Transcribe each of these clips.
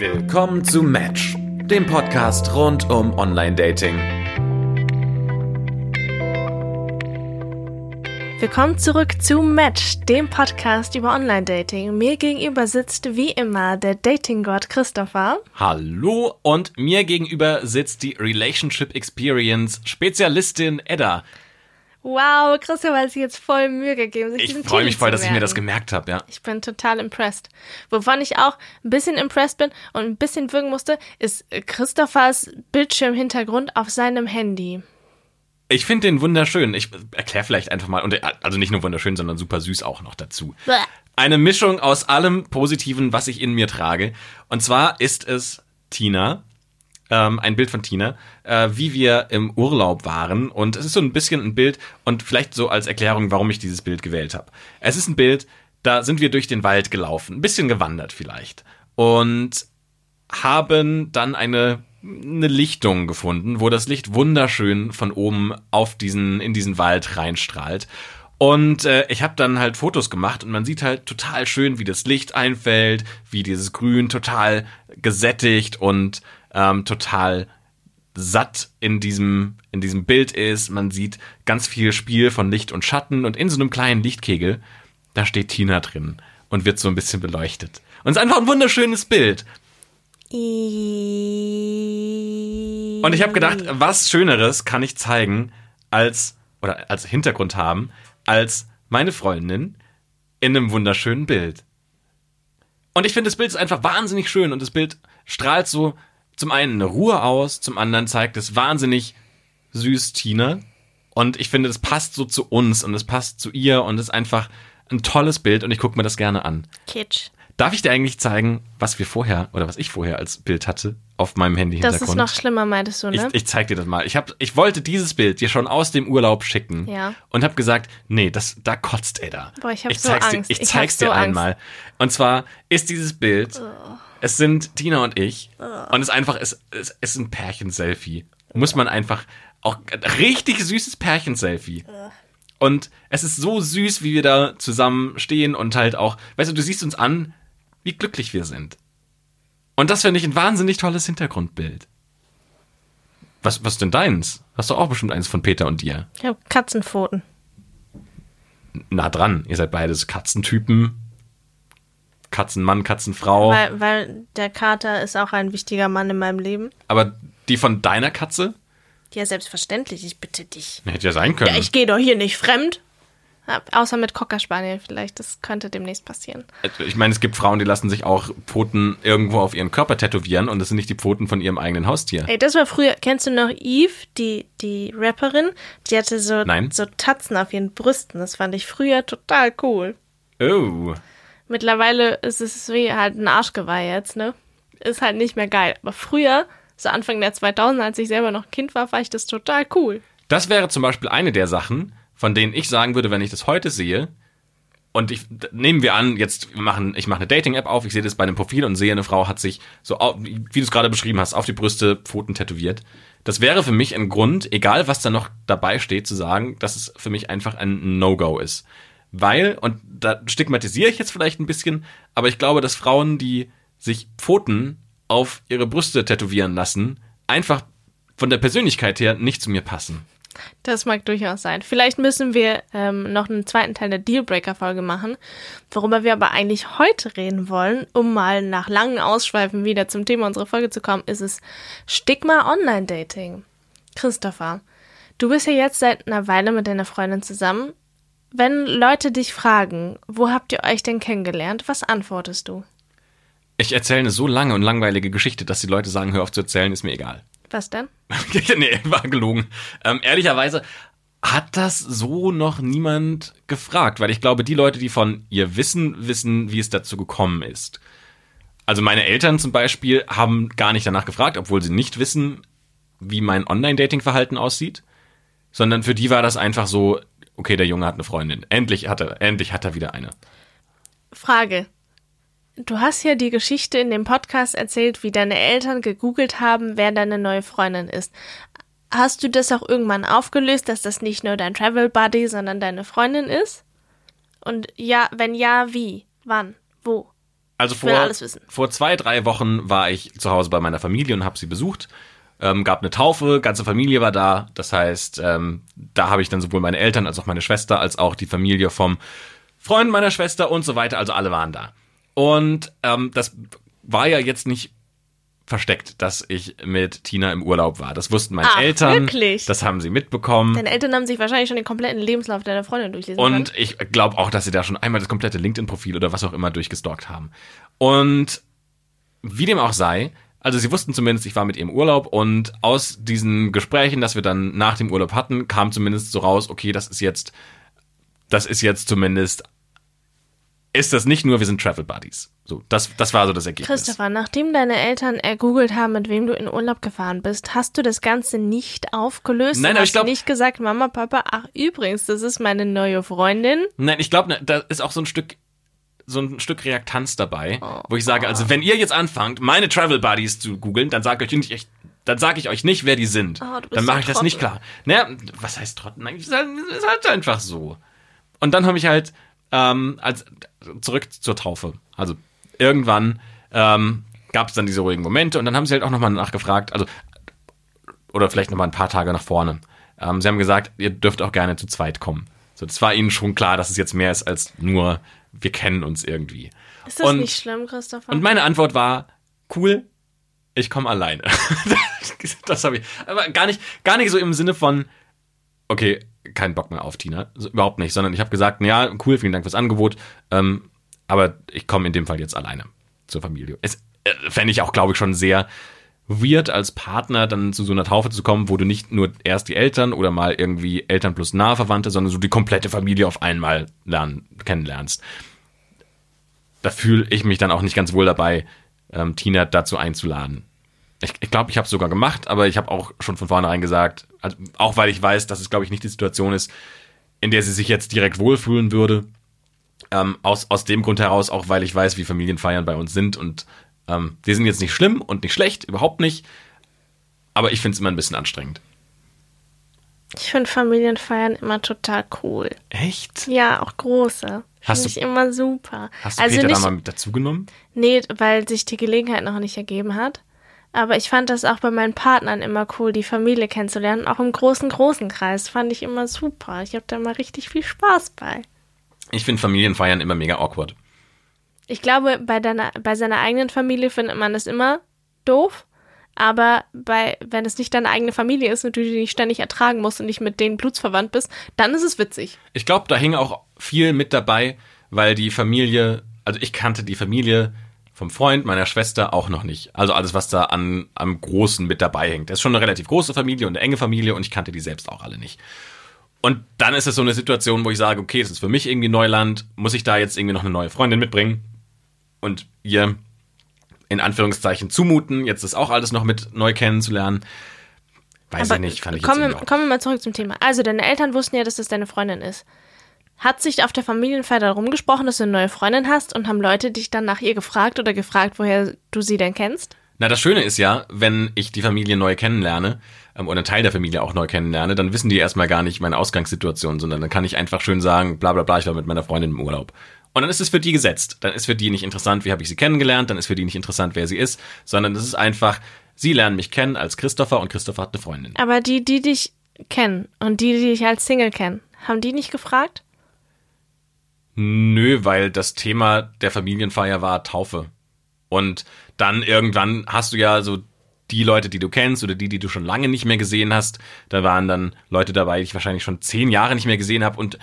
Willkommen zu Match, dem Podcast rund um Online-Dating. Willkommen zurück zu Match, dem Podcast über Online-Dating. Mir gegenüber sitzt wie immer der Dating-Gott Christopher. Hallo und mir gegenüber sitzt die Relationship Experience Spezialistin Edda. Wow, Christopher hat sich jetzt voll Mühe gegeben. Sich Ich freue mich voll, dass ich mir das gemerkt habe, ja. Ich bin total impressed. Wovon ich auch ein bisschen impressed bin und ein bisschen wirken musste, ist Christophers Bildschirmhintergrund auf seinem Handy. Ich finde den wunderschön. Ich erkläre vielleicht einfach mal, und er- also nicht nur wunderschön, sondern super süß auch noch dazu. Bäh. Eine Mischung aus allem Positiven, was ich in mir trage. Und zwar ist es Tina, ähm, ein Bild von Tina, äh, wie wir im Urlaub waren. Und es ist so ein bisschen ein Bild und vielleicht so als Erklärung, warum ich dieses Bild gewählt habe. Es ist ein Bild, da sind wir durch den Wald gelaufen, ein bisschen gewandert vielleicht. Und haben dann eine, eine Lichtung gefunden, wo das Licht wunderschön von oben auf diesen, in diesen Wald reinstrahlt. Und äh, ich habe dann halt Fotos gemacht und man sieht halt total schön, wie das Licht einfällt, wie dieses Grün total gesättigt und ähm, total satt in diesem, in diesem Bild ist. Man sieht ganz viel Spiel von Licht und Schatten und in so einem kleinen Lichtkegel, da steht Tina drin und wird so ein bisschen beleuchtet. Und es ist einfach ein wunderschönes Bild. Und ich habe gedacht, was Schöneres kann ich zeigen als oder als Hintergrund haben als meine Freundin in einem wunderschönen Bild. Und ich finde das Bild ist einfach wahnsinnig schön und das Bild strahlt so zum einen eine Ruhe aus, zum anderen zeigt es wahnsinnig süß Tina und ich finde, das passt so zu uns und es passt zu ihr und ist einfach ein tolles Bild und ich gucke mir das gerne an. Kitsch. Darf ich dir eigentlich zeigen, was wir vorher oder was ich vorher als Bild hatte auf meinem Handy Das ist noch schlimmer, meintest du, ich, ne? ich zeig dir das mal. Ich, hab, ich wollte dieses Bild dir schon aus dem Urlaub schicken Ja. und habe gesagt, nee, das, da kotzt er da. Boah, ich hab so zeig's Angst. Dir, ich Ich zeig's dir so Angst. einmal. Und zwar ist dieses Bild, es sind Tina und ich und es ist einfach, es, es ist ein Pärchen-Selfie. Muss man einfach, auch richtig süßes Pärchen-Selfie. Und es ist so süß, wie wir da zusammen stehen und halt auch, weißt du, du siehst uns an, wie glücklich wir sind. Und das finde ich ein wahnsinnig tolles Hintergrundbild. Was, was denn deins? Hast du auch bestimmt eins von Peter und dir? Ich habe Katzenpfoten. Nah dran. Ihr seid beides Katzentypen. Katzenmann, Katzenfrau. Weil, weil der Kater ist auch ein wichtiger Mann in meinem Leben. Aber die von deiner Katze? Ja, selbstverständlich, ich bitte dich. Hätte ja sein können. Ja, ich gehe doch hier nicht fremd. Außer mit Cocker Spaniel vielleicht, das könnte demnächst passieren. ich meine, es gibt Frauen, die lassen sich auch Pfoten irgendwo auf ihren Körper tätowieren und das sind nicht die Pfoten von ihrem eigenen Haustier. Ey, das war früher, kennst du noch Eve, die, die Rapperin? Die hatte so, Nein. so Tatzen auf ihren Brüsten. Das fand ich früher total cool. Oh. Mittlerweile ist es wie halt ein Arschgeweih jetzt, ne? Ist halt nicht mehr geil. Aber früher, so Anfang der 2000er, als ich selber noch Kind war, fand ich das total cool. Das wäre zum Beispiel eine der Sachen, von denen ich sagen würde, wenn ich das heute sehe, und ich nehmen wir an, jetzt machen, ich mache eine Dating-App auf, ich sehe das bei einem Profil und sehe, eine Frau hat sich so, wie du es gerade beschrieben hast, auf die Brüste Pfoten tätowiert. Das wäre für mich ein Grund, egal was da noch dabei steht, zu sagen, dass es für mich einfach ein No-Go ist. Weil, und da stigmatisiere ich jetzt vielleicht ein bisschen, aber ich glaube, dass Frauen, die sich Pfoten auf ihre Brüste tätowieren lassen, einfach von der Persönlichkeit her nicht zu mir passen. Das mag durchaus sein. Vielleicht müssen wir ähm, noch einen zweiten Teil der Dealbreaker-Folge machen. Worüber wir aber eigentlich heute reden wollen, um mal nach langen Ausschweifen wieder zum Thema unserer Folge zu kommen, ist es Stigma Online-Dating. Christopher, du bist ja jetzt seit einer Weile mit deiner Freundin zusammen. Wenn Leute dich fragen, wo habt ihr euch denn kennengelernt, was antwortest du? Ich erzähle eine so lange und langweilige Geschichte, dass die Leute sagen, hör auf zu erzählen, ist mir egal. Was denn? nee, war gelogen. Ähm, ehrlicherweise hat das so noch niemand gefragt, weil ich glaube, die Leute, die von ihr wissen, wissen, wie es dazu gekommen ist. Also meine Eltern zum Beispiel haben gar nicht danach gefragt, obwohl sie nicht wissen, wie mein Online-Dating-Verhalten aussieht, sondern für die war das einfach so, okay, der Junge hat eine Freundin. Endlich hat er, endlich hat er wieder eine. Frage. Du hast ja die Geschichte in dem Podcast erzählt, wie deine Eltern gegoogelt haben, wer deine neue Freundin ist. Hast du das auch irgendwann aufgelöst, dass das nicht nur dein Travel Buddy, sondern deine Freundin ist? Und ja, wenn ja, wie? Wann? Wo? Also vor, vor zwei, drei Wochen war ich zu Hause bei meiner Familie und habe sie besucht. Ähm, gab eine Taufe, ganze Familie war da. Das heißt, ähm, da habe ich dann sowohl meine Eltern als auch meine Schwester als auch die Familie vom Freund meiner Schwester und so weiter. Also alle waren da. Und ähm, das war ja jetzt nicht versteckt, dass ich mit Tina im Urlaub war. Das wussten meine Ach, Eltern. wirklich? Das haben sie mitbekommen. Deine Eltern haben sich wahrscheinlich schon den kompletten Lebenslauf deiner Freundin durchlesen können. Und ich glaube auch, dass sie da schon einmal das komplette LinkedIn-Profil oder was auch immer durchgestalkt haben. Und wie dem auch sei, also sie wussten zumindest, ich war mit ihr im Urlaub und aus diesen Gesprächen, das wir dann nach dem Urlaub hatten, kam zumindest so raus, okay, das ist jetzt, das ist jetzt zumindest, ist das nicht nur, wir sind Travel Buddies. So, das, das war so das Ergebnis. Christopher, nachdem deine Eltern ergoogelt haben, mit wem du in Urlaub gefahren bist, hast du das Ganze nicht aufgelöst? Nein, aber hast ich glaub- nicht gesagt, Mama, Papa, ach übrigens, das ist meine neue Freundin. Nein, ich glaube, da ist auch so ein Stück so ein Stück Reaktanz dabei, wo ich sage, also wenn ihr jetzt anfangt, meine Travel Buddies zu googeln, dann sage ich euch nicht, dann sage ich euch nicht, wer die sind. Oh, dann mache ich das nicht klar. Naja, was heißt es ist halt, ist halt einfach so. Und dann habe ich halt ähm, als zurück zur Taufe. Also irgendwann ähm, gab es dann diese ruhigen Momente und dann haben sie halt auch nochmal nachgefragt, also oder vielleicht nochmal ein paar Tage nach vorne. Ähm, sie haben gesagt, ihr dürft auch gerne zu zweit kommen. So, das war ihnen schon klar, dass es jetzt mehr ist als nur, wir kennen uns irgendwie. Ist das Und- nicht schlimm, Christopher? Und meine Antwort war, cool, ich komme alleine. das habe ich. Aber gar nicht, gar nicht so im Sinne von, okay, kein Bock mehr auf Tina. Überhaupt nicht, sondern ich habe gesagt, ja, cool, vielen Dank fürs Angebot. Ähm, aber ich komme in dem Fall jetzt alleine zur Familie. Es äh, fände ich auch, glaube ich, schon sehr weird als Partner dann zu so einer Taufe zu kommen, wo du nicht nur erst die Eltern oder mal irgendwie Eltern plus nahe Verwandte, sondern so die komplette Familie auf einmal lernen, kennenlernst. Da fühle ich mich dann auch nicht ganz wohl dabei, ähm, Tina dazu einzuladen. Ich glaube, ich, glaub, ich habe es sogar gemacht, aber ich habe auch schon von vornherein gesagt, also auch weil ich weiß, dass es, glaube ich, nicht die Situation ist, in der sie sich jetzt direkt wohlfühlen würde. Ähm, aus, aus dem Grund heraus, auch weil ich weiß, wie Familienfeiern bei uns sind und ähm, die sind jetzt nicht schlimm und nicht schlecht, überhaupt nicht. Aber ich finde es immer ein bisschen anstrengend. ich finde Familienfeiern immer total cool. Echt? Ja, auch große. Hast Finde du- ich immer super. Hast du also Peter nicht, da mal mit dazugenommen? Nee, weil sich die Gelegenheit noch nicht ergeben hat. Aber ich fand das auch bei meinen Partnern immer cool, die Familie kennenzulernen. Auch im großen, großen Kreis fand ich immer super. Ich habe da mal richtig viel Spaß bei. Ich finde Familienfeiern immer mega awkward. Ich glaube, bei, deiner, bei seiner eigenen Familie findet man das immer doof. Aber bei, wenn es nicht deine eigene Familie ist und du die nicht ständig ertragen musst und nicht mit denen blutsverwandt bist, dann ist es witzig. Ich glaube, da hing auch viel mit dabei, weil die Familie, also ich kannte die Familie vom Freund meiner Schwester auch noch nicht. Also alles, was da an, am Großen mit dabei hängt. Das ist schon eine relativ große Familie und eine enge Familie und ich kannte die selbst auch alle nicht. Und dann ist es so eine Situation, wo ich sage, okay, es ist für mich irgendwie Neuland, muss ich da jetzt irgendwie noch eine neue Freundin mitbringen und ihr in Anführungszeichen zumuten, jetzt ist auch alles noch mit neu kennenzulernen. Weiß ich nicht, fand ich jetzt kommen, auch. kommen wir mal zurück zum Thema. Also, deine Eltern wussten ja, dass das deine Freundin ist. Hat sich auf der Familienfeier darum gesprochen, dass du eine neue Freundin hast und haben Leute dich dann nach ihr gefragt oder gefragt, woher du sie denn kennst? Na, das Schöne ist ja, wenn ich die Familie neu kennenlerne, ähm, oder einen Teil der Familie auch neu kennenlerne, dann wissen die erstmal gar nicht meine Ausgangssituation, sondern dann kann ich einfach schön sagen, bla bla bla, ich war mit meiner Freundin im Urlaub. Und dann ist es für die gesetzt. Dann ist für die nicht interessant, wie habe ich sie kennengelernt, dann ist für die nicht interessant, wer sie ist, sondern es ist einfach, sie lernen mich kennen als Christopher und Christopher hat eine Freundin. Aber die, die dich kennen und die, die dich als Single kennen, haben die nicht gefragt? Nö, weil das Thema der Familienfeier war Taufe. Und dann irgendwann hast du ja so die Leute, die du kennst oder die, die du schon lange nicht mehr gesehen hast. Da waren dann Leute dabei, die ich wahrscheinlich schon zehn Jahre nicht mehr gesehen habe und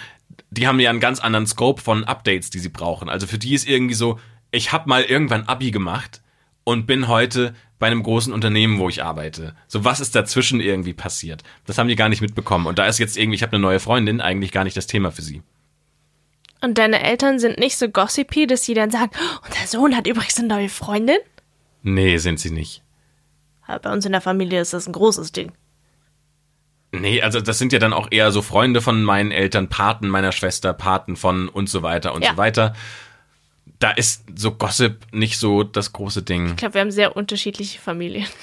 die haben ja einen ganz anderen Scope von Updates, die sie brauchen. Also für die ist irgendwie so, ich habe mal irgendwann Abi gemacht und bin heute bei einem großen Unternehmen, wo ich arbeite. So was ist dazwischen irgendwie passiert? Das haben die gar nicht mitbekommen. Und da ist jetzt irgendwie, ich habe eine neue Freundin, eigentlich gar nicht das Thema für sie. Und deine Eltern sind nicht so gossipy, dass sie dann sagen, "Oh, unser Sohn hat übrigens eine neue Freundin? Nee, sind sie nicht. Aber bei uns in der Familie ist das ein großes Ding. Nee, also das sind ja dann auch eher so Freunde von meinen Eltern, Paten meiner Schwester, Paten von und so weiter und Ja. so weiter. Da ist so Gossip nicht so das große Ding. Ich glaube, wir haben sehr unterschiedliche Familien.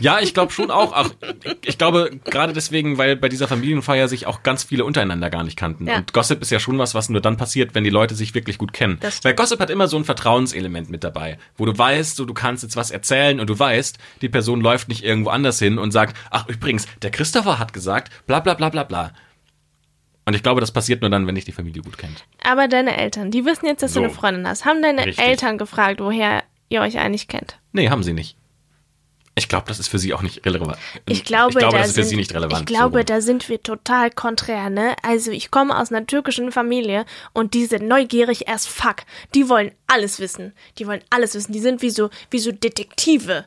Ja, ich glaube schon auch. auch. Ich glaube gerade deswegen, weil bei dieser Familienfeier sich auch ganz viele untereinander gar nicht kannten. Ja. Und Gossip ist ja schon was, was nur dann passiert, wenn die Leute sich wirklich gut kennen. Weil Gossip hat immer so ein Vertrauenselement mit dabei, wo du weißt, so du kannst jetzt was erzählen und du weißt, die Person läuft nicht irgendwo anders hin und sagt, ach übrigens, der Christopher hat gesagt, bla bla bla bla bla. Und ich glaube, das passiert nur dann, wenn dich die Familie gut kennt. Aber deine Eltern, die wissen jetzt, dass So. du eine Freundin hast. Haben deine Richtig. Eltern gefragt, woher ihr euch eigentlich kennt? Nee, haben sie nicht. Ich glaube, das ist für sie auch nicht relevant. Ich glaube, ich glaube da das ist für sind, sie nicht relevant. Ich glaube, so da sind wir total konträr, ne? Also ich komme aus einer türkischen Familie und die sind neugierig as fuck. Die wollen alles wissen. Die wollen alles wissen. Die sind wie so, wie so Detektive.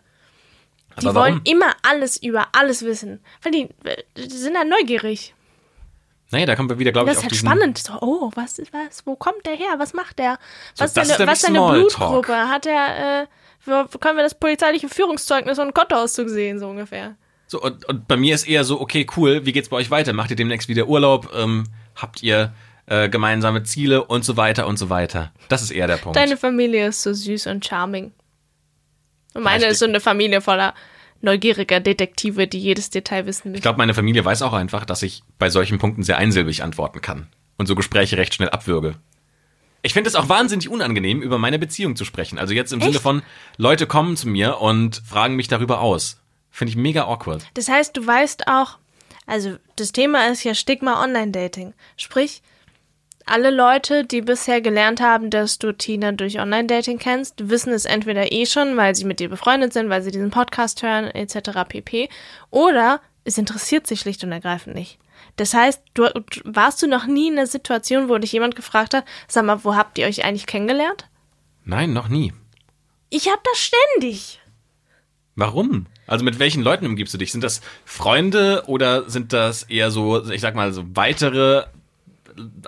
Die Aber wollen warum? immer alles über alles wissen. Weil die, die sind dann neugierig. Nee, da kommen wir wieder, glaube ich, Das ist auf halt spannend. So, oh, was ist was? Wo kommt der her? Was macht der? So, Was ist seine, ist was seine Smalltalk. Blutgruppe? Hat er, äh, wo können wir das polizeiliche Führungszeugnis und Kontoauszug sehen, so ungefähr? So, und, und bei mir ist eher so, okay, cool, wie geht's bei euch weiter? Macht ihr demnächst wieder Urlaub? Ähm, habt ihr äh, gemeinsame Ziele und so weiter und so weiter? Das ist eher der Punkt. Deine Familie ist so süß und charming. Und meine ich- ist so eine Familie voller neugieriger Detektive, die jedes Detail wissen ich müssen. glaube, meine Familie weiß auch einfach, dass ich bei solchen Punkten sehr einsilbig antworten kann und so Gespräche recht schnell abwürge. Ich finde es auch wahnsinnig unangenehm, über meine Beziehung zu sprechen. Also jetzt im Sinne von, Leute kommen zu mir und fragen mich darüber aus. Finde ich mega awkward. Das heißt, du weißt auch, also das Thema ist ja Stigma Online-Dating. Sprich, alle Leute, die bisher gelernt haben, dass du Tina durch Online-Dating kennst, wissen es entweder eh schon, weil sie mit dir befreundet sind, weil sie diesen Podcast hören, etc. pp. Oder es interessiert sie schlicht und ergreifend nicht. Das heißt, du, warst du noch nie in einer Situation, wo dich jemand gefragt hat, sag mal, wo habt ihr euch eigentlich kennengelernt? Nein, noch nie. Ich hab das ständig. Warum? Also mit welchen Leuten umgibst du dich? Sind das Freunde oder sind das eher so, ich sag mal, so weitere,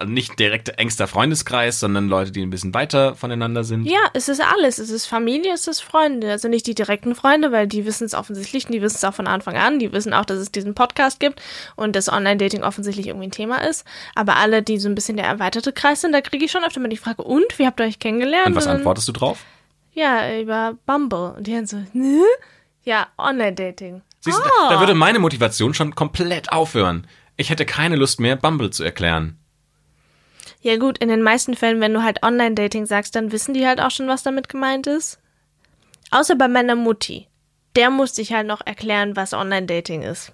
nicht direkt engster Freundeskreis, sondern Leute, die ein bisschen weiter voneinander sind? Ja, es ist alles. Es ist Familie, es ist Freunde. Also nicht die direkten Freunde, weil die wissen es offensichtlich und die wissen es auch von Anfang an. Die wissen auch, dass es diesen Podcast gibt und dass Online-Dating offensichtlich irgendwie ein Thema ist. Aber alle, die so ein bisschen der erweiterte Kreis sind, da kriege ich schon öfter mal die Frage, und, wie habt ihr euch kennengelernt? Und was antwortest du drauf? Ja, über Bumble. Und die dann so, ne? Ja, Online-Dating. Siehst du, Ah. da, da würde meine Motivation schon komplett aufhören. Ich hätte keine Lust mehr, Bumble zu erklären. Ja gut, in den meisten Fällen, wenn du halt Online-Dating sagst, dann wissen die halt auch schon, was damit gemeint ist. Außer bei meiner Mutti. Der musste ich halt noch erklären, was Online-Dating ist.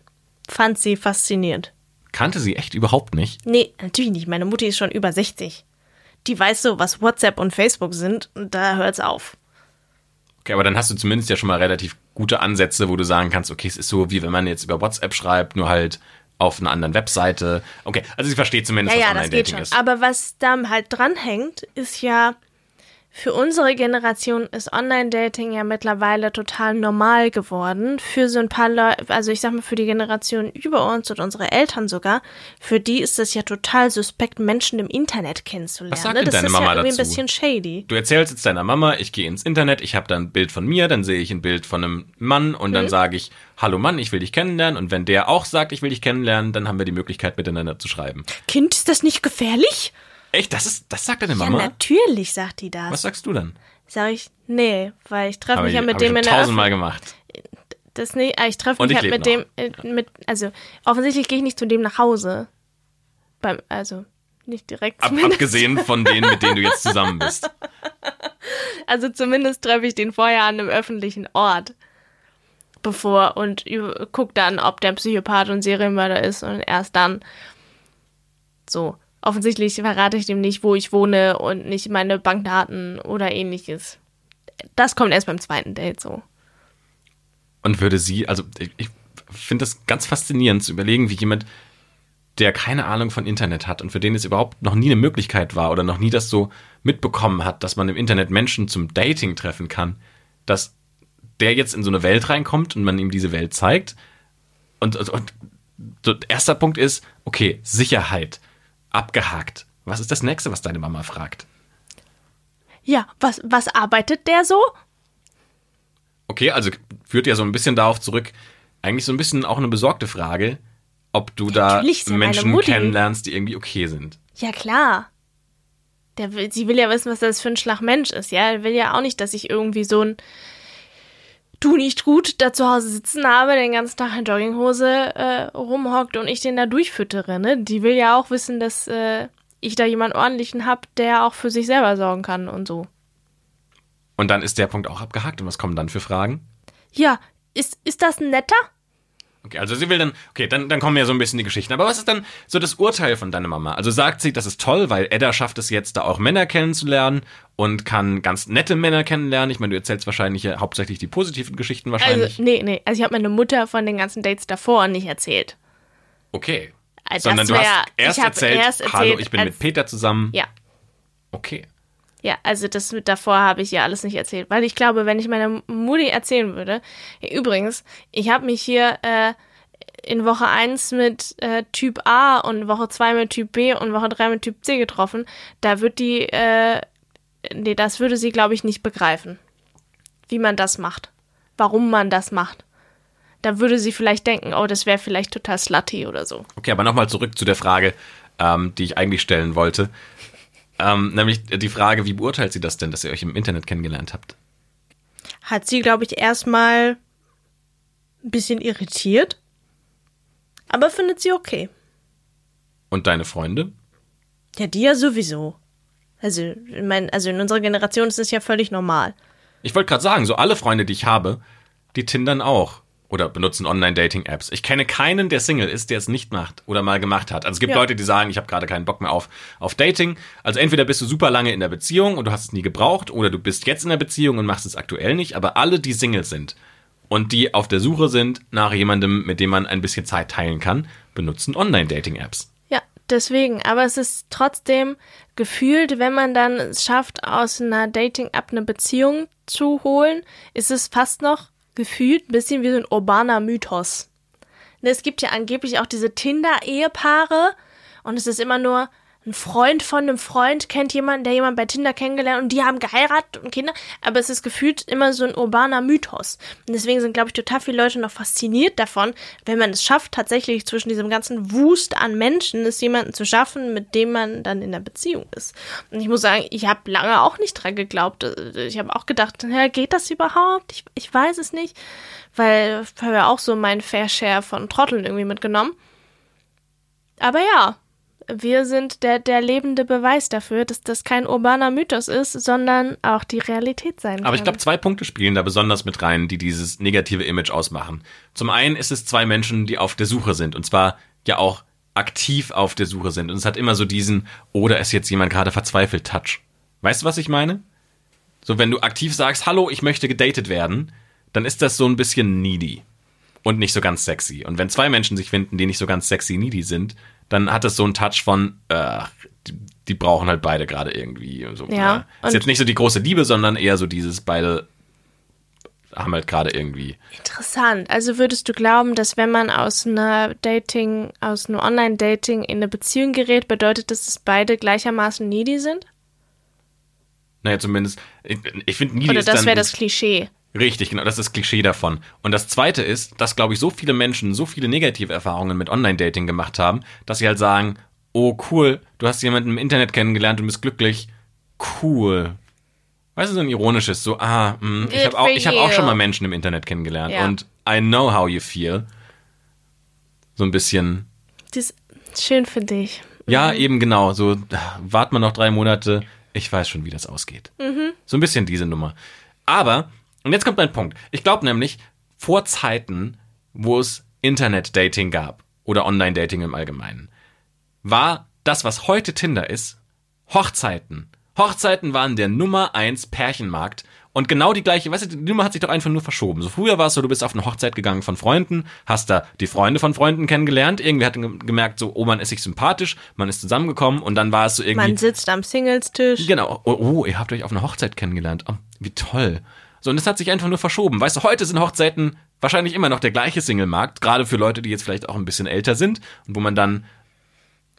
Fand sie faszinierend. Kannte sie echt überhaupt nicht. Nee, natürlich nicht. Meine Mutti ist schon über 60. Die weiß so, was WhatsApp und Facebook sind und da hört's auf. Okay, aber dann hast du zumindest ja schon mal relativ gute Ansätze, wo du sagen kannst, okay, es ist so, wie wenn man jetzt über WhatsApp schreibt, nur halt auf einer anderen Webseite. Okay, also sie versteht zumindest, Ja, was ja, Online-Dating schon. ist. Aber was da halt dranhängt, ist ja, für unsere Generation ist Online-Dating ja mittlerweile total normal geworden. Für so ein paar Leute, also ich sag mal, für die Generation über uns und unsere Eltern sogar, für die ist es ja total suspekt, Menschen im Internet kennenzulernen. Was sagt ne? Das deine ist Mama ja irgendwie ein dazu? bisschen shady. Du erzählst jetzt deiner Mama, ich gehe ins Internet, ich habe da ein Bild von mir, dann sehe ich ein Bild von einem Mann und Mhm. dann sage ich, hallo Mann, ich will dich kennenlernen. Und wenn der auch sagt, ich will dich kennenlernen, dann haben wir die Möglichkeit, miteinander zu schreiben. Kind, ist das nicht gefährlich? Echt? Das ist, das sagt deine Ja, Mama? natürlich, sagt die das. Was sagst du dann? Sag ich, nee, weil ich treffe mich ich, ja mit dem in der tausendmal gemacht. Das nee, ah, ich treffe mich ich halt mit leb dem, äh, mit, also offensichtlich gehe ich nicht zu dem nach Hause. Beim, also nicht direkt Ab, abgesehen von denen, mit denen du jetzt zusammen bist. Also zumindest treffe ich den vorher an einem öffentlichen Ort. Bevor und guck dann, ob der Psychopath und Serienmörder ist und erst dann. So. Offensichtlich verrate ich dem nicht, wo ich wohne und nicht meine Bankdaten oder ähnliches. Das kommt erst beim zweiten Date so. Und würde sie, also ich, finde das ganz faszinierend zu überlegen, wie jemand, der keine Ahnung von Internet hat und für den es überhaupt noch nie eine Möglichkeit war oder noch nie das so mitbekommen hat, dass man im Internet Menschen zum Dating treffen kann, dass der jetzt in so eine Welt reinkommt und man ihm diese Welt zeigt. Und, und, und so, erster Punkt ist, okay, Sicherheit, abgehakt. Was ist das nächste, was deine Mama fragt? Ja, was, was arbeitet der so? Okay, also führt ja so ein bisschen darauf zurück, eigentlich so ein bisschen auch eine besorgte Frage, ob du da ja meine Menschen kennenlernst, die irgendwie okay sind. Ja, klar. Der sie will ja wissen, was das für ein Schlagmensch ist, ja. Er will ja auch nicht, dass ich irgendwie so ein du nicht gut da zu Hause sitzen habe, den ganzen Tag in Jogginghose äh, rumhockt und ich den da durchfüttere, ne? Die will ja auch wissen, dass äh, ich da jemanden ordentlichen hab, der auch für sich selber sorgen kann und so. Und dann ist der Punkt auch abgehakt. Und was kommen dann für Fragen? Ja, ist, ist das ein netter? Okay, also sie will dann, okay, dann, dann kommen ja so ein bisschen die Geschichten. Aber was ist dann so das Urteil von deiner Mama? Also sagt sie, das ist toll, weil Edda schafft es jetzt, da auch Männer kennenzulernen und kann ganz nette Männer kennenlernen. Ich meine, du erzählst wahrscheinlich ja hauptsächlich die positiven Geschichten wahrscheinlich. Also, nee, nee. Also ich habe meine Mutter von den ganzen Dates davor nicht erzählt. Okay. Also Sondern das du hast wär- erst erzählt, erst hallo, erzählt, ich bin mit Peter zusammen. Ja. Okay. Ja, also das mit davor habe ich ja alles nicht erzählt, weil ich glaube, wenn ich meiner Mutti erzählen würde, übrigens, ich habe mich hier äh, in Woche 1 mit äh, Typ A und Woche 2 mit Typ B und Woche 3 mit Typ C getroffen, da wird die, äh, nee, das würde sie, glaube ich, nicht begreifen, wie man das macht, warum man das macht. Da würde sie vielleicht denken, oh, das wäre vielleicht total slutty oder so. Okay, aber nochmal zurück zu der Frage, ähm, die ich eigentlich stellen wollte. Ähm, nämlich die Frage, wie beurteilt sie das denn, dass ihr euch im Internet kennengelernt habt? Hat sie, glaube ich, erstmal ein bisschen irritiert, aber findet sie okay. Und deine Freunde? Ja, die ja sowieso. Also, ich also in unserer Generation ist es ja völlig normal. Ich wollte gerade sagen, so alle Freunde, die ich habe, die tindern auch. Oder benutzen Online-Dating-Apps. Ich kenne keinen, der Single ist, der es nicht macht oder mal gemacht hat. Also es gibt Ja. Leute, die sagen, ich habe gerade keinen Bock mehr auf, auf Dating. Also entweder bist du super lange in der Beziehung und du hast es nie gebraucht, oder du bist jetzt in der Beziehung und machst es aktuell nicht. Aber alle, die Single sind und die auf der Suche sind nach jemandem, mit dem man ein bisschen Zeit teilen kann, benutzen Online-Dating-Apps. Ja, deswegen. Aber es ist trotzdem gefühlt, wenn man dann es schafft, aus einer Dating-App eine Beziehung zu holen, ist es fast noch gefühlt ein bisschen wie so ein urbaner Mythos. Ne, Es gibt ja angeblich auch diese Tinder-Ehepaare und es ist immer nur ein Freund von einem Freund kennt jemanden, der jemanden bei Tinder kennengelernt und die haben geheiratet und Kinder, aber es ist gefühlt immer so ein urbaner Mythos. Und deswegen sind, glaube ich, total viele Leute noch fasziniert davon, wenn man es schafft, tatsächlich zwischen diesem ganzen Wust an Menschen es jemanden zu schaffen, mit dem man dann in der Beziehung ist. Und ich muss sagen, ich habe lange auch nicht dran geglaubt. Ich habe auch gedacht, ja, geht das überhaupt? Ich, ich weiß es nicht, weil ich habe ja auch so meinen Fair Share von Trotteln irgendwie mitgenommen. Aber ja, wir sind der, der lebende Beweis dafür, dass das kein urbaner Mythos ist, sondern auch die Realität sein kann. Aber ich glaube, zwei Punkte spielen da besonders mit rein, die dieses negative Image ausmachen. Zum einen ist es zwei Menschen, die auf der Suche sind. Und zwar ja auch aktiv auf der Suche sind. Und es hat immer so diesen, oder ist jetzt jemand gerade verzweifelt, Touch. Weißt du, was ich meine? So, wenn du aktiv sagst, hallo, ich möchte gedatet werden, dann ist das so ein bisschen needy. Und nicht so ganz sexy. Und wenn zwei Menschen sich finden, die nicht so ganz sexy needy sind, dann hat es so einen Touch von, äh, die, die brauchen halt beide gerade irgendwie. So, Ja, Ist und- jetzt nicht so die große Liebe, sondern eher so dieses beide haben halt gerade irgendwie. Interessant. Also würdest du glauben, dass wenn man aus einer Dating, aus einem Online-Dating in eine Beziehung gerät, bedeutet das, dass beide gleichermaßen needy sind? Naja, zumindest. Ich, ich finde, needy Oder ist das wäre das Klischee? Richtig, genau, das ist das Klischee davon. Und das zweite ist, dass, glaube ich, so viele Menschen so viele negative Erfahrungen mit Online-Dating gemacht haben, dass sie halt sagen, oh cool, du hast jemanden im Internet kennengelernt und bist glücklich. Cool. Weißt du, so ein ironisches, so, ah, mh, ich Good habe auch, ich hab auch schon mal Menschen im Internet kennengelernt Ja. und I know how you feel. So ein bisschen, Das ist schön für dich. ja, eben genau, so, wart mal noch drei Monate, ich weiß schon, wie das ausgeht. So ein bisschen diese Nummer. Aber, und jetzt kommt mein Punkt. Ich glaube nämlich, vor Zeiten, wo es Internet-Dating gab oder Online-Dating im Allgemeinen, war das, was heute Tinder ist, Hochzeiten. Hochzeiten waren der Nummer eins Pärchenmarkt. Und genau die gleiche, weißt du, die Nummer hat sich doch einfach nur verschoben. So früher war es so, du bist auf eine Hochzeit gegangen von Freunden, hast da die Freunde von Freunden kennengelernt, irgendwie hat ge- gemerkt, so, oh, man ist sich sympathisch, man ist zusammengekommen und dann war es so irgendwie. Man sitzt am Singles-Tisch. Genau. Oh, oh, ihr habt euch auf einer Hochzeit kennengelernt. Oh, wie toll. So, und es hat sich einfach nur verschoben. Weißt du, heute sind Hochzeiten wahrscheinlich immer noch der gleiche Single-Markt, gerade für Leute, die jetzt vielleicht auch ein bisschen älter sind und wo man dann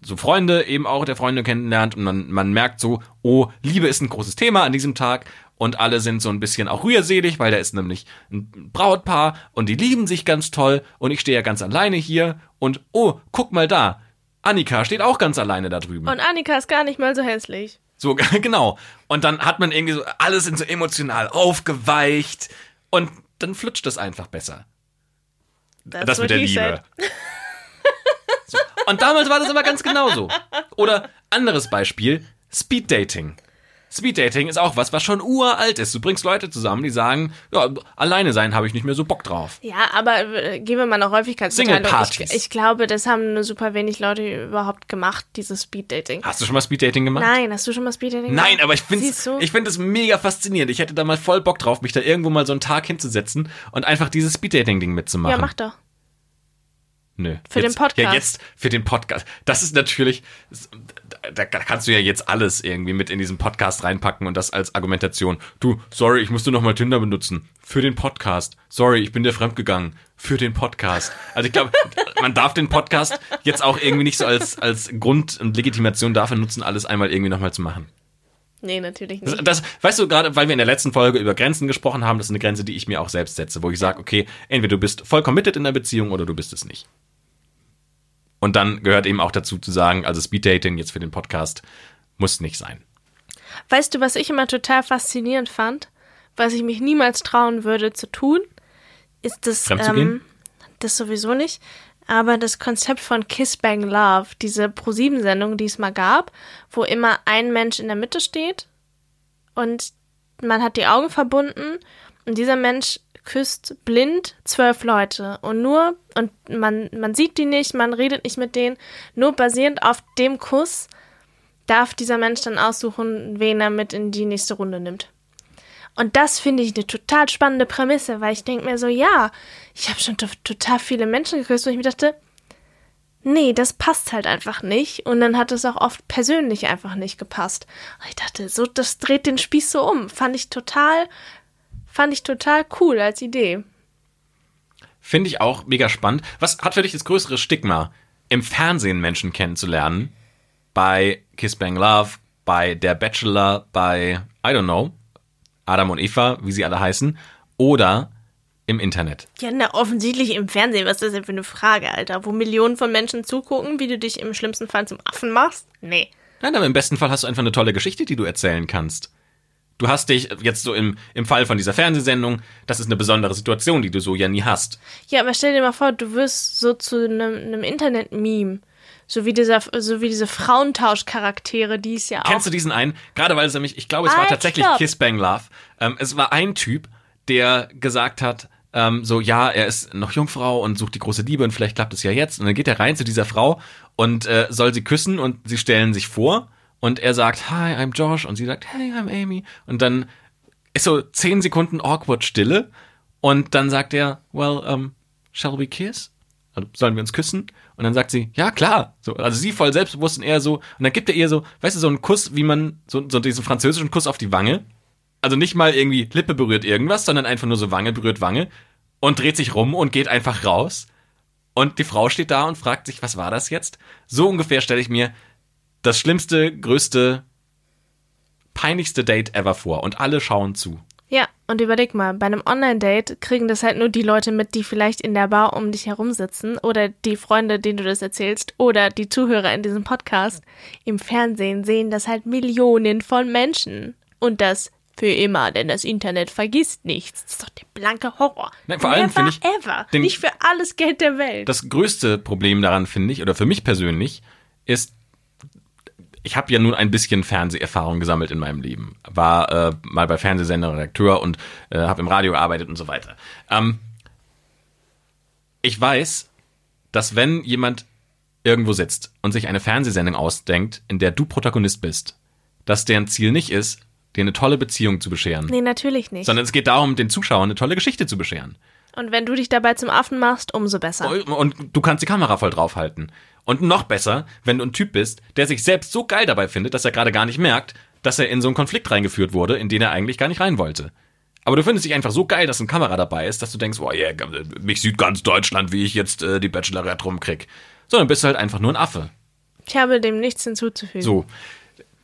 so Freunde eben auch der Freunde kennenlernt und man, man merkt so, oh, Liebe ist ein großes Thema an diesem Tag und alle sind so ein bisschen auch rührselig, weil da ist nämlich ein Brautpaar und die lieben sich ganz toll und ich stehe ja ganz alleine hier und oh, guck mal da, Annika steht auch ganz alleine da drüben. Und Annika ist gar nicht mal so hässlich. So, genau. Und dann hat man irgendwie so, alles sind so emotional aufgeweicht und dann flutscht es einfach besser. That's das mit der Liebe. So. Und damals war das aber ganz genauso. Oder anderes Beispiel, Speed Dating. Speed Dating ist auch was, was schon uralt ist. Du bringst Leute zusammen, die sagen, ja, alleine sein habe ich nicht mehr so Bock drauf. Ja, aber äh, gehen wir mal nach Häufigkeitsverteilung. Single-Partys. Ich, ich glaube, das haben nur super wenig Leute überhaupt gemacht, dieses Speed-Dating. Hast du schon mal Speed Dating gemacht? Nein, hast du schon mal Speed-Dating Nein, gemacht? aber ich finde ich find es mega faszinierend. Ich hätte da mal voll Bock drauf, mich da irgendwo mal so einen Tag hinzusetzen und einfach dieses Speed-Dating-Ding mitzumachen. Ja, mach doch. Nö. Für jetzt, den Podcast. Ja, jetzt für den Podcast. Das ist natürlich, da, kannst du ja jetzt alles irgendwie mit in diesen Podcast reinpacken und das als Argumentation. Du, sorry, ich musste noch mal Tinder benutzen. Für den Podcast. Sorry, ich bin dir fremdgegangen. Für den Podcast. Also ich glaube, man darf den Podcast jetzt auch irgendwie nicht so als, als Grund und Legitimation dafür nutzen, alles einmal irgendwie nochmal zu machen. Nee, natürlich Das, nicht. das, weißt du, gerade weil wir in der letzten Folge über Grenzen gesprochen haben, das ist eine Grenze, die ich mir auch selbst setze, wo ich sage, okay, entweder du bist voll committed in der Beziehung oder du bist es nicht. Und dann gehört eben auch dazu zu sagen, also Speeddating jetzt für den Podcast muss nicht sein. Weißt du, was ich immer total faszinierend fand, was ich mich niemals trauen würde zu tun, ist das, ähm, das sowieso nicht, aber das Konzept von Kiss Bang Love, diese Pro-7-Sendung, die es mal gab, wo immer ein Mensch in der Mitte steht und man hat die Augen verbunden und dieser Mensch küsst blind zwölf Leute und nur, und man, man sieht die nicht, man redet nicht mit denen, nur basierend auf dem Kuss darf dieser Mensch dann aussuchen, wen er mit in die nächste Runde nimmt. Und das finde ich eine total spannende Prämisse, weil ich denke mir so, ja, ich habe schon to total viele Menschen geküsst, wo ich mir dachte, nee, das passt halt einfach nicht. Und dann hat es auch oft persönlich einfach nicht gepasst. Und ich dachte, so, das dreht den Spieß so um. Fand ich total, fand ich total cool als Idee. Finde ich auch mega spannend. Was hat für dich das größere Stigma, im Fernsehen Menschen kennenzulernen? Bei Kiss Bang Love, bei Der Bachelor, bei, I don't know, Adam und Eva, wie sie alle heißen, oder im Internet. Ja, na, offensichtlich im Fernsehen. Was ist das denn für eine Frage, Alter? Wo Millionen von Menschen zugucken, wie du dich im schlimmsten Fall zum Affen machst? Nee. Nein, aber im besten Fall hast du einfach eine tolle Geschichte, die du erzählen kannst. Du hast dich jetzt so im, im Fall von dieser Fernsehsendung, das ist eine besondere Situation, die du so ja nie hast. Ja, aber stell dir mal vor, du wirst so zu einem, Internet-Meme. So wie, dieser, so wie diese Frauentauschcharaktere, die es ja auch. Kennst du diesen einen? Gerade weil es nämlich, ich glaube, es war Halt, tatsächlich stopp. Kiss Bang Love. Ähm, es war ein Typ, der gesagt hat, ähm, so, ja, er ist noch Jungfrau und sucht die große Liebe und vielleicht klappt es ja jetzt. Und dann geht er rein zu dieser Frau und äh, soll sie küssen und sie stellen sich vor und er sagt, hi, I'm Josh und sie sagt, hey, I'm Amy. Und dann ist so zehn Sekunden awkward Stille und dann sagt er, well, um, shall we kiss? Also, sollen wir uns küssen? Und dann sagt sie, ja, klar. So, also sie voll selbstbewusst und er so, und dann gibt er ihr so, weißt du, so einen Kuss, wie man, so, so diesen französischen Kuss auf die Wange. Also nicht mal irgendwie Lippe berührt irgendwas, sondern einfach nur so Wange berührt Wange und dreht sich rum und geht einfach raus. Und die Frau steht da und fragt sich, was war das jetzt? So ungefähr stelle ich mir das schlimmste, größte, peinlichste Date ever vor. Und alle schauen zu. Ja, und überleg mal, bei einem Online-Date kriegen das halt nur die Leute mit, die vielleicht in der Bar um dich herum sitzen oder die Freunde, denen du das erzählst oder die Zuhörer in diesem Podcast. Im Fernsehen sehen das halt Millionen von Menschen. Und das für immer, denn das Internet vergisst nichts. Das ist doch der blanke Horror. Nein, vor allem finde ich ever. den- Nicht für alles Geld der Welt. Das größte Problem daran, finde ich, oder für mich persönlich, ist, ich habe ja nun ein bisschen Fernseherfahrung gesammelt in meinem Leben. War äh, mal bei Fernsehsendern Redakteur und äh, habe im Radio gearbeitet und so weiter. Ähm, ich weiß, dass wenn jemand irgendwo sitzt und sich eine Fernsehsendung ausdenkt, in der du Protagonist bist, dass deren Ziel nicht ist, dir eine tolle Beziehung zu bescheren, nee, natürlich nicht. sondern es geht darum, den Zuschauern eine tolle Geschichte zu bescheren. Und wenn du dich dabei zum Affen machst, umso besser. Und du kannst die Kamera voll draufhalten. Und noch besser, wenn du ein Typ bist, der sich selbst so geil dabei findet, dass er gerade gar nicht merkt, dass er in so einen Konflikt reingeführt wurde, in den er eigentlich gar nicht rein wollte. Aber du findest dich einfach so geil, dass eine Kamera dabei ist, dass du denkst, oh yeah, mich sieht ganz Deutschland, wie ich jetzt äh, die Bachelorette rumkrieg. So, dann bist du halt einfach nur ein Affe. Ich habe dem nichts hinzuzufügen. So.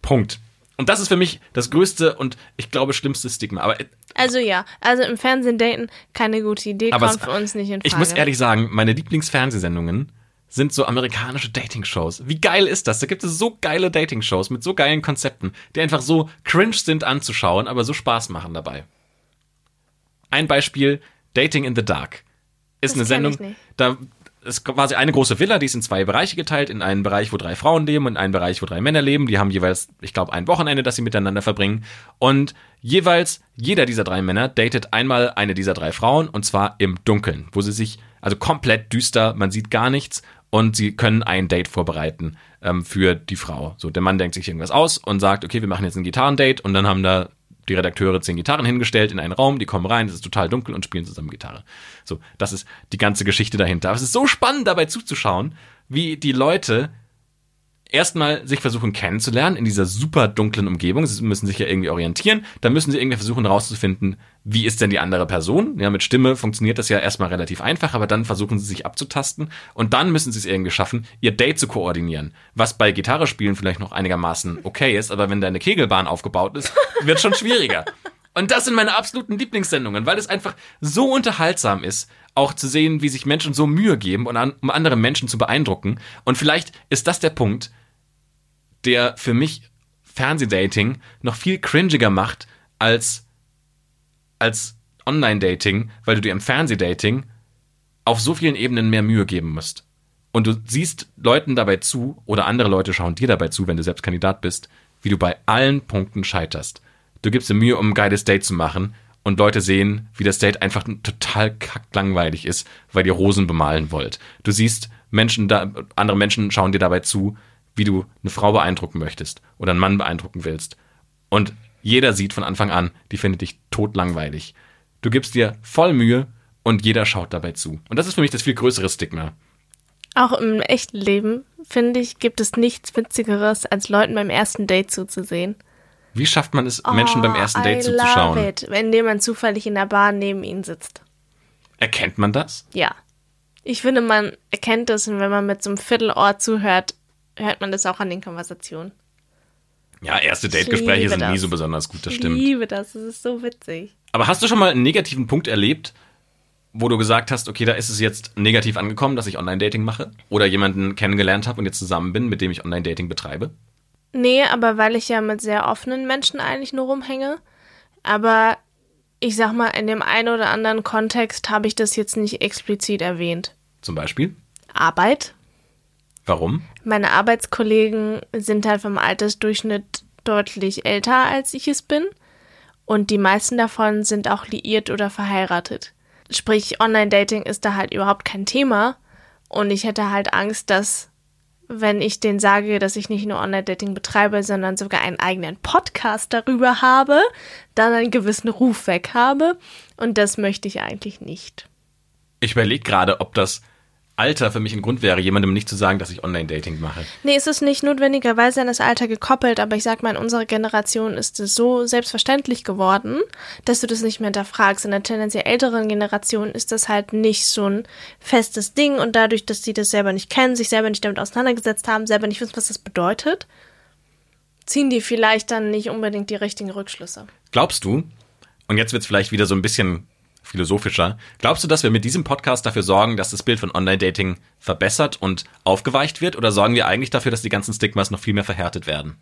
Punkt. Und das ist für mich das größte und ich glaube schlimmste Stigma. Aber, äh, Also ja, also im Fernsehen daten keine gute Idee, aber kommt es- für uns nicht in Frage. ich muss ehrlich sagen, meine Lieblingsfernsehsendungen sind so amerikanische Dating-Shows. Wie geil ist das? Da gibt es so geile Dating-Shows mit so geilen Konzepten, die einfach so cringe sind anzuschauen, aber so Spaß machen dabei. Ein Beispiel, Dating in the Dark. Ist Das eine kenn ich Sendung, nicht. da ist quasi eine große Villa, die ist in zwei Bereiche geteilt, in einen Bereich, wo drei Frauen leben und einen Bereich, wo drei Männer leben. Die haben jeweils, ich glaube, ein Wochenende, das sie miteinander verbringen. Und jeweils jeder dieser drei Männer datet einmal eine dieser drei Frauen und zwar im Dunkeln, wo sie sich, also komplett düster, man sieht gar nichts und sie können ein Date vorbereiten ähm, für die Frau. So, der Mann denkt sich irgendwas aus und sagt, okay, wir machen jetzt ein Gitarrendate und dann haben da die Redakteure zehn Gitarren hingestellt in einen Raum, die kommen rein, es ist total dunkel und spielen zusammen Gitarre. So, das ist die ganze Geschichte dahinter. Aber es ist so spannend dabei zuzuschauen, wie die Leute erstmal sich versuchen kennenzulernen in dieser super dunklen Umgebung. Sie müssen sich ja irgendwie orientieren. Dann müssen sie irgendwie versuchen herauszufinden, wie ist denn die andere Person. Ja, mit Stimme funktioniert das ja erstmal relativ einfach, aber dann versuchen sie sich abzutasten und dann müssen sie es irgendwie schaffen, ihr Date zu koordinieren. Was bei Gitarre spielen vielleicht noch einigermaßen okay ist, aber wenn da eine Kegelbahn aufgebaut ist, wird schon schwieriger. Und das sind meine absoluten Lieblingssendungen, weil es einfach so unterhaltsam ist, auch zu sehen, wie sich Menschen so Mühe geben, um andere Menschen zu beeindrucken. Und vielleicht ist das der Punkt, der für mich Fernsehdating noch viel cringiger macht als, als Online-Dating, weil du dir im Fernsehdating auf so vielen Ebenen mehr Mühe geben musst. Und du siehst Leuten dabei zu, oder andere Leute schauen dir dabei zu, wenn du selbst Kandidat bist, wie du bei allen Punkten scheiterst. Du gibst dir Mühe, um ein geiles Date zu machen, und Leute sehen, wie das Date einfach total kacklangweilig ist, weil ihr Rosen bemalen wollt. Du siehst Menschen da, andere Menschen schauen dir dabei zu, wie du eine Frau beeindrucken möchtest oder einen Mann beeindrucken willst. Und jeder sieht von Anfang an, die findet dich totlangweilig. Du gibst dir voll Mühe und jeder schaut dabei zu. Und das ist für mich das viel größere Stigma. Auch im echten Leben, finde ich, gibt es nichts Witzigeres, als Leuten beim ersten Date zuzusehen. Wie schafft man es, Menschen beim ersten Date Oh, I zuzuschauen? Love it, wenn jemand zufällig in der Bahn neben ihnen sitzt. Erkennt man das? Ja. Ich finde, man erkennt das und wenn man mit so einem Viertelohr zuhört, hört man das auch an den Konversationen. Ja, erste Dategespräche sind nie das. so besonders gut, das Ich stimmt. liebe das, das ist so witzig. Aber hast du schon mal einen negativen Punkt erlebt, wo du gesagt hast, okay, da ist es jetzt negativ angekommen, dass ich Online-Dating mache? Oder jemanden kennengelernt habe und jetzt zusammen bin, mit dem ich Online-Dating betreibe? Nee, aber weil ich ja mit sehr offenen Menschen eigentlich nur rumhänge. Aber ich sag mal, in dem einen oder anderen Kontext habe ich das jetzt nicht explizit erwähnt. Zum Beispiel? Arbeit. Warum? Meine Arbeitskollegen sind halt vom Altersdurchschnitt deutlich älter, als ich es bin. Und die meisten davon sind auch liiert oder verheiratet. Sprich, Online-Dating ist da halt überhaupt kein Thema. Und ich hätte halt Angst, dass, wenn ich denen sage, dass ich nicht nur Online-Dating betreibe, sondern sogar einen eigenen Podcast darüber habe, dann einen gewissen Ruf weg habe. Und das möchte ich eigentlich nicht. Ich überlege gerade, ob das Alter für mich ein Grund wäre, jemandem nicht zu sagen, dass ich Online-Dating mache. Nee, es ist nicht notwendigerweise an das Alter gekoppelt, aber ich sag mal, in unserer Generation ist es so selbstverständlich geworden, dass du das nicht mehr hinterfragst. In der tendenziell älteren Generation ist das halt nicht so ein festes Ding und dadurch, dass sie das selber nicht kennen, sich selber nicht damit auseinandergesetzt haben, selber nicht wissen, was das bedeutet, ziehen die vielleicht dann nicht unbedingt die richtigen Rückschlüsse. Glaubst du, und jetzt wird es vielleicht wieder so ein bisschen philosophischer, glaubst du, dass wir mit diesem Podcast dafür sorgen, dass das Bild von Online-Dating verbessert und aufgeweicht wird? Oder sorgen wir eigentlich dafür, dass die ganzen Stigmas noch viel mehr verhärtet werden?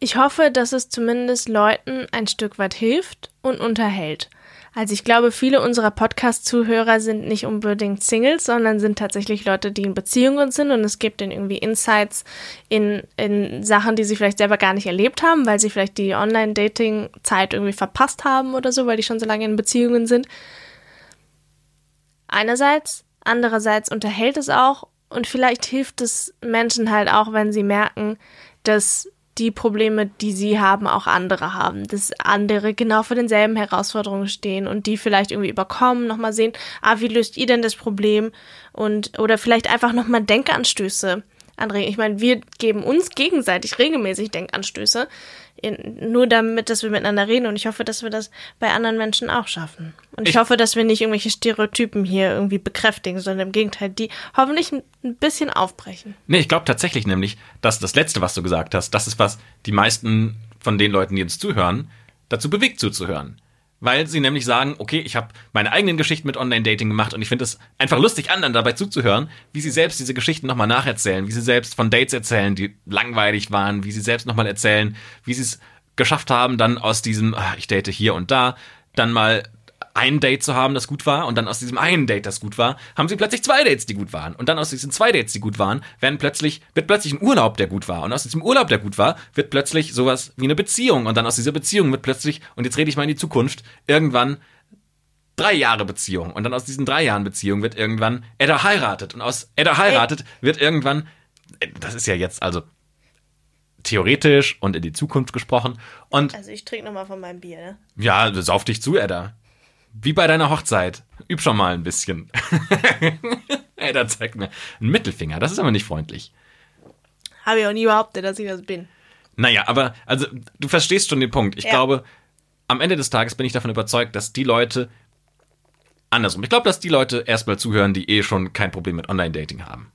Ich hoffe, dass es zumindest Leuten ein Stück weit hilft und unterhält. Also ich glaube, viele unserer Podcast-Zuhörer sind nicht unbedingt Singles, sondern sind tatsächlich Leute, die in Beziehungen sind. Und es gibt ihnen irgendwie Insights in, in Sachen, die sie vielleicht selber gar nicht erlebt haben, weil sie vielleicht die Online-Dating-Zeit irgendwie verpasst haben oder so, weil die schon so lange in Beziehungen sind. Einerseits, andererseits unterhält es auch. Und vielleicht hilft es Menschen halt auch, wenn sie merken, dass die Probleme, die sie haben, auch andere haben. Dass andere genau vor denselben Herausforderungen stehen und die vielleicht irgendwie überkommen, nochmal sehen, ah, wie löst ihr denn das Problem? Und, oder vielleicht einfach nochmal Denkanstöße anregen. Ich meine, wir geben uns gegenseitig regelmäßig Denkanstöße, in, nur damit, dass wir miteinander reden und ich hoffe, dass wir das bei anderen Menschen auch schaffen. Und ich, Ich- hoffe, dass wir nicht irgendwelche Stereotypen hier irgendwie bekräftigen, sondern im Gegenteil, die hoffentlich ein, ein bisschen aufbrechen. Nee, ich glaube tatsächlich nämlich, dass das Letzte, was du gesagt hast, das ist, was die meisten von den Leuten, die uns zuhören, dazu bewegt zuzuhören. Weil sie nämlich sagen, okay, ich habe meine eigenen Geschichten mit Online-Dating gemacht und ich finde es einfach lustig, anderen dabei zuzuhören, wie sie selbst diese Geschichten nochmal nacherzählen, wie sie selbst von Dates erzählen, die langweilig waren, wie sie selbst nochmal erzählen, wie sie es geschafft haben, dann aus diesem, ah, ich date hier und da, dann mal ein Date zu haben, das gut war, und dann aus diesem einen Date, das gut war, haben sie plötzlich zwei Dates, die gut waren. Und dann aus diesen zwei Dates, die gut waren, werden plötzlich, wird plötzlich ein Urlaub, der gut war. Und aus diesem Urlaub, der gut war, wird plötzlich sowas wie eine Beziehung. Und dann aus dieser Beziehung wird plötzlich, und jetzt rede ich mal in die Zukunft, irgendwann drei Jahre Beziehung. Und dann aus diesen drei Jahren Beziehung wird irgendwann Edda heiratet. Und aus Edda heiratet wird irgendwann, das ist ja jetzt also theoretisch und in die Zukunft gesprochen. Und Also ich trinke nochmal von meinem Bier, ne? ja, sauf dich zu, Edda. Wie bei deiner Hochzeit. Üb schon mal ein bisschen. Edda zeigt mir einen Mittelfinger. Das ist aber nicht freundlich. Habe ich auch nie behauptet, dass ich das bin. Naja, aber, also, du verstehst schon den Punkt. Ich Ja. glaube, am Ende des Tages bin ich davon überzeugt, dass die Leute, andersrum, ich glaube, dass die Leute erstmal zuhören, die eh schon kein Problem mit Online-Dating haben.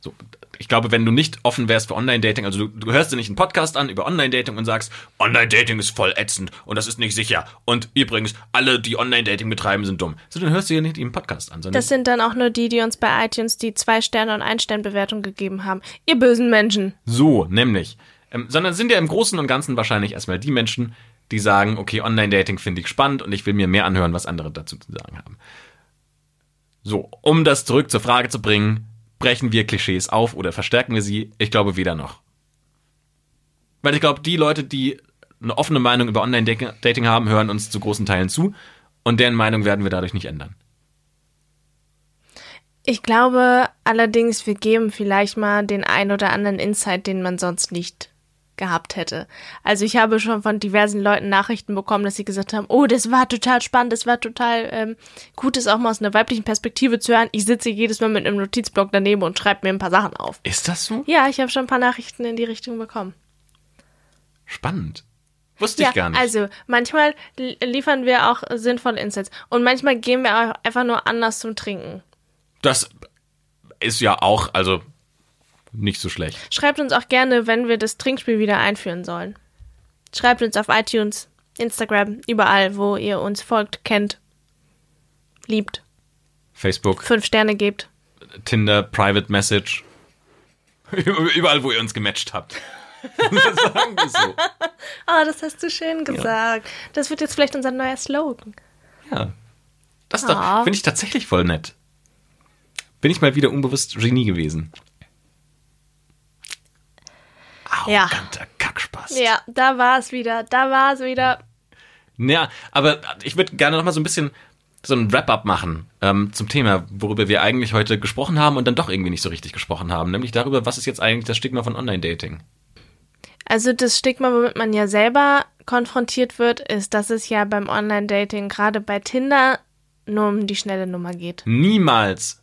So, ich glaube, wenn du nicht offen wärst für Online-Dating, also du, du hörst dir nicht einen Podcast an über Online-Dating und sagst, Online-Dating ist voll ätzend und das ist nicht sicher. Und übrigens, alle, die Online-Dating betreiben, sind dumm. So, dann hörst du dir nicht den Podcast an, Das sind dann auch nur die, die uns bei iTunes die zwei Sterne und ein Stern Bewertung gegeben haben. Ihr bösen Menschen. So, nämlich. Ähm, sondern sind ja im Großen und Ganzen wahrscheinlich erstmal die Menschen, die sagen, okay, Online-Dating finde ich spannend und ich will mir mehr anhören, was andere dazu zu sagen haben. So, um das zurück zur Frage zu bringen, brechen wir Klischees auf oder verstärken wir sie? Ich glaube weder noch. Weil ich glaube, die Leute, die eine offene Meinung über Online-Dating haben, hören uns zu großen Teilen zu und deren Meinung werden wir dadurch nicht ändern. Ich glaube allerdings, wir geben vielleicht mal den ein oder anderen Insight, den man sonst nicht gehabt hätte. Also ich habe schon von diversen Leuten Nachrichten bekommen, dass sie gesagt haben, oh, das war total spannend, das war total ähm, gut, das auch mal aus einer weiblichen Perspektive zu hören. Ich sitze jedes Mal mit einem Notizblock daneben und schreibe mir ein paar Sachen auf. Ist das so? Ja, ich habe schon ein paar Nachrichten in die Richtung bekommen. Spannend. Wusste ich gar nicht. Also manchmal li- liefern wir auch sinnvolle Insights und manchmal gehen wir auch einfach nur anders zum Trinken. das ist ja auch, also nicht so schlecht. Schreibt uns auch gerne, wenn wir das Trinkspiel wieder einführen sollen. Schreibt uns auf iTunes, Instagram, überall, wo ihr uns folgt, kennt, liebt, Facebook, fünf Sterne gebt. Tinder, Private Message. Überall, wo ihr uns gematcht habt. Sagen wir so. Ah, das hast du schön gesagt. Das wird jetzt vielleicht unser neuer Slogan. Ja. Das Ah. finde ich tatsächlich voll nett. Bin ich mal wieder unbewusst Genie gewesen. Ja. Arroganter Kackspaß. Ja, da war es wieder, da war es wieder. Ja, aber ich würde gerne noch mal so ein bisschen so ein Wrap-up machen ähm, zum Thema, worüber wir eigentlich heute gesprochen haben und dann doch irgendwie nicht so richtig gesprochen haben, nämlich darüber, was ist jetzt eigentlich das Stigma von Online-Dating? Also das Stigma, womit man ja selber konfrontiert wird, ist, dass es ja beim Online-Dating, gerade bei Tinder, nur um die schnelle Nummer geht. Niemals.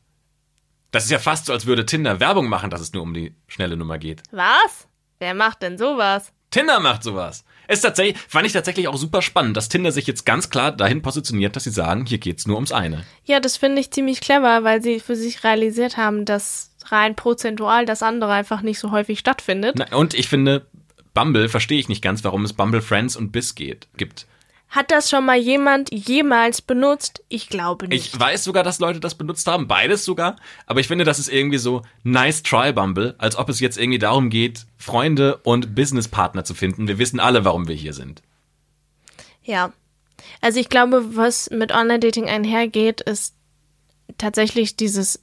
Das ist ja fast so, als würde Tinder Werbung machen, dass es nur um die schnelle Nummer geht. Was? Wer macht denn sowas? Tinder macht sowas. Ist tatsächlich, fand ich tatsächlich auch super spannend, dass Tinder sich jetzt ganz klar dahin positioniert, dass sie sagen, hier geht's nur ums eine. Ja, das finde ich ziemlich clever, weil sie für sich realisiert haben, dass rein prozentual das andere einfach nicht so häufig stattfindet. Na, und ich finde, Bumble verstehe ich nicht ganz, warum es Bumble Friends und Biss geht, gibt. Hat das schon mal jemand jemals benutzt? Ich glaube nicht. Ich weiß sogar, dass Leute das benutzt haben, beides sogar. Aber ich finde, das ist irgendwie so nice try Bumble, als ob es jetzt irgendwie darum geht, Freunde und Businesspartner zu finden. Wir wissen alle, warum wir hier sind. Ja. Also ich glaube, was mit Online-Dating einhergeht, ist tatsächlich dieses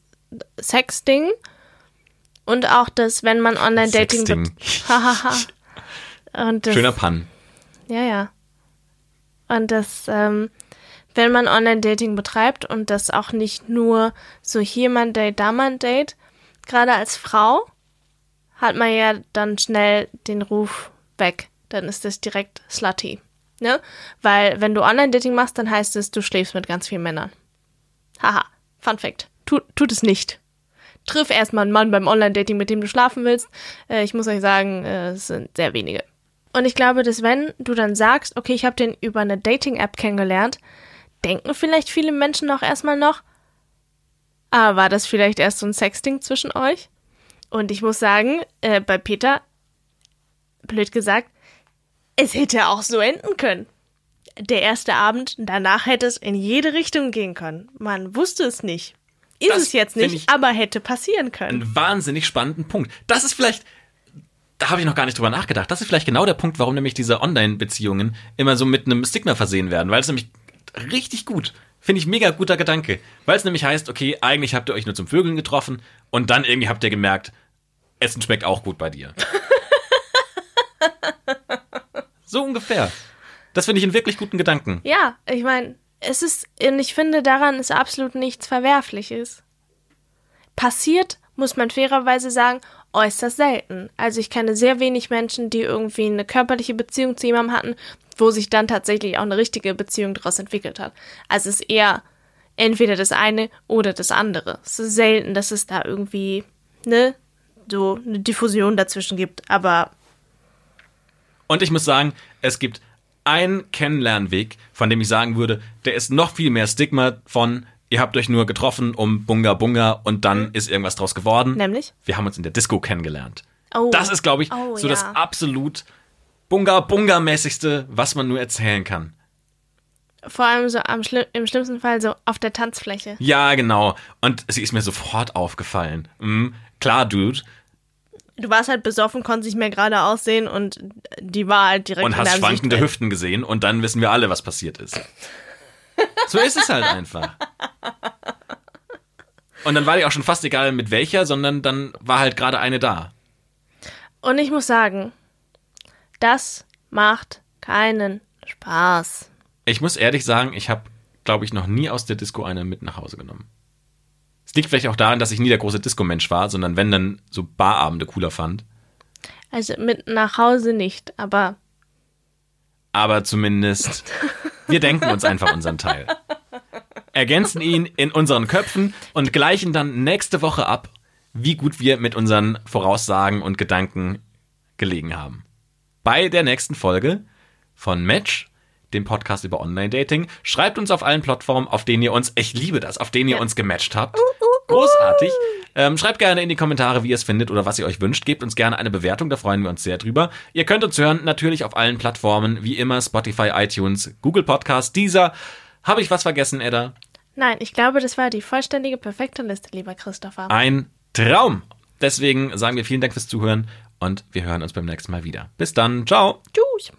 Sex-Ding. Und auch das, wenn man Online-Dating... Das, Schöner Pun. Ja, ja. Und das, ähm, wenn man Online-Dating betreibt und das auch nicht nur so hier mal ein Date, da mal ein Date, gerade als Frau hat man ja dann schnell den Ruf weg. Dann ist das direkt slutty. Ne? Weil wenn du Online-Dating machst, dann heißt es, du schläfst mit ganz vielen Männern. Haha, Fun Fact. Tu, tut es nicht. Triff erstmal einen Mann beim Online-Dating, mit dem du schlafen willst. Äh, ich muss euch sagen, äh, es sind sehr wenige. Und ich glaube, dass wenn du dann sagst, okay, ich habe den über eine Dating-App kennengelernt, denken vielleicht viele Menschen auch erstmal noch, ah, war das vielleicht erst so ein Sexting zwischen euch? Und ich muss sagen, äh, bei Peter, blöd gesagt, es hätte auch so enden können. der erste Abend, danach hätte es in jede Richtung gehen können. Man wusste es nicht. Ist Das es jetzt nicht, ich- aber hätte passieren können. einen wahnsinnig spannenden Punkt. Das ist vielleicht, da habe ich noch gar nicht drüber nachgedacht. Das ist vielleicht genau der Punkt, warum nämlich diese Online-Beziehungen immer so mit einem Stigma versehen werden, weil es nämlich richtig gut, finde ich mega guter Gedanke, weil es nämlich heißt, okay, eigentlich habt ihr euch nur zum Vögeln getroffen und dann irgendwie habt ihr gemerkt, Essen schmeckt auch gut bei dir. so ungefähr. Das finde ich einen wirklich guten Gedanken. Ja, ich meine, es ist, und ich finde, daran ist absolut nichts Verwerfliches. Passiert, muss man fairerweise sagen, äußerst selten. Also ich kenne sehr wenig Menschen, die irgendwie eine körperliche Beziehung zu jemandem hatten, wo sich dann tatsächlich auch eine richtige Beziehung daraus entwickelt hat. Also es ist eher entweder das eine oder das andere. Es ist selten, dass es da irgendwie, ne, so eine Diffusion dazwischen gibt. Aber Und ich muss sagen, es gibt einen Kennenlernweg, von dem ich sagen würde, der ist noch viel mehr Stigma von, ihr habt euch nur getroffen um Bunga Bunga und dann ist irgendwas draus geworden. nämlich? Wir haben uns in der Disco kennengelernt. Oh. Das ist, glaube ich, Oh, so ja. das absolut Bunga Bunga mäßigste, was man nur erzählen kann. Vor allem so am schli im schlimmsten Fall so auf der Tanzfläche. Ja, genau. Und sie ist mir sofort aufgefallen. Mhm. Klar, Dude. Du warst halt besoffen, konntest nicht mehr gerade aussehen und die war halt direkt Und hast schwankende. Hüften gesehen und dann wissen wir alle, was passiert ist. So ist es halt einfach. Und dann war dir auch schon fast egal mit welcher, sondern dann war halt gerade eine da. Und ich muss sagen, das macht keinen Spaß. Ich muss ehrlich sagen, ich habe, glaube ich, noch nie aus der Disco eine mit nach Hause genommen. Es liegt vielleicht auch daran, dass ich nie der große Disco-Mensch war, sondern wenn dann so Barabende cooler fand. Also mit nach Hause nicht, aber Aber zumindest, wir denken uns einfach unseren Teil. Ergänzen ihn in unseren Köpfen und gleichen dann nächste Woche ab, wie gut wir mit unseren Voraussagen und Gedanken gelegen haben. Bei der nächsten Folge von Match, dem Podcast über Online-Dating. Schreibt uns auf allen Plattformen, auf denen ihr uns, ich liebe das, auf denen ihr uns gematcht habt. Großartig. Ähm, schreibt gerne in die Kommentare, wie ihr es findet oder was ihr euch wünscht. Gebt uns gerne eine Bewertung, da freuen wir uns sehr drüber. Ihr könnt uns hören, natürlich auf allen Plattformen, wie immer Spotify, iTunes, Google Podcast, dieser. Habe ich was vergessen, Edda? nein, ich glaube, das war die vollständige, perfekte Liste, lieber Christopher. Ein Traum. Deswegen sagen wir vielen Dank fürs Zuhören und wir hören uns beim nächsten Mal wieder. Bis dann. Ciao. Tschüss.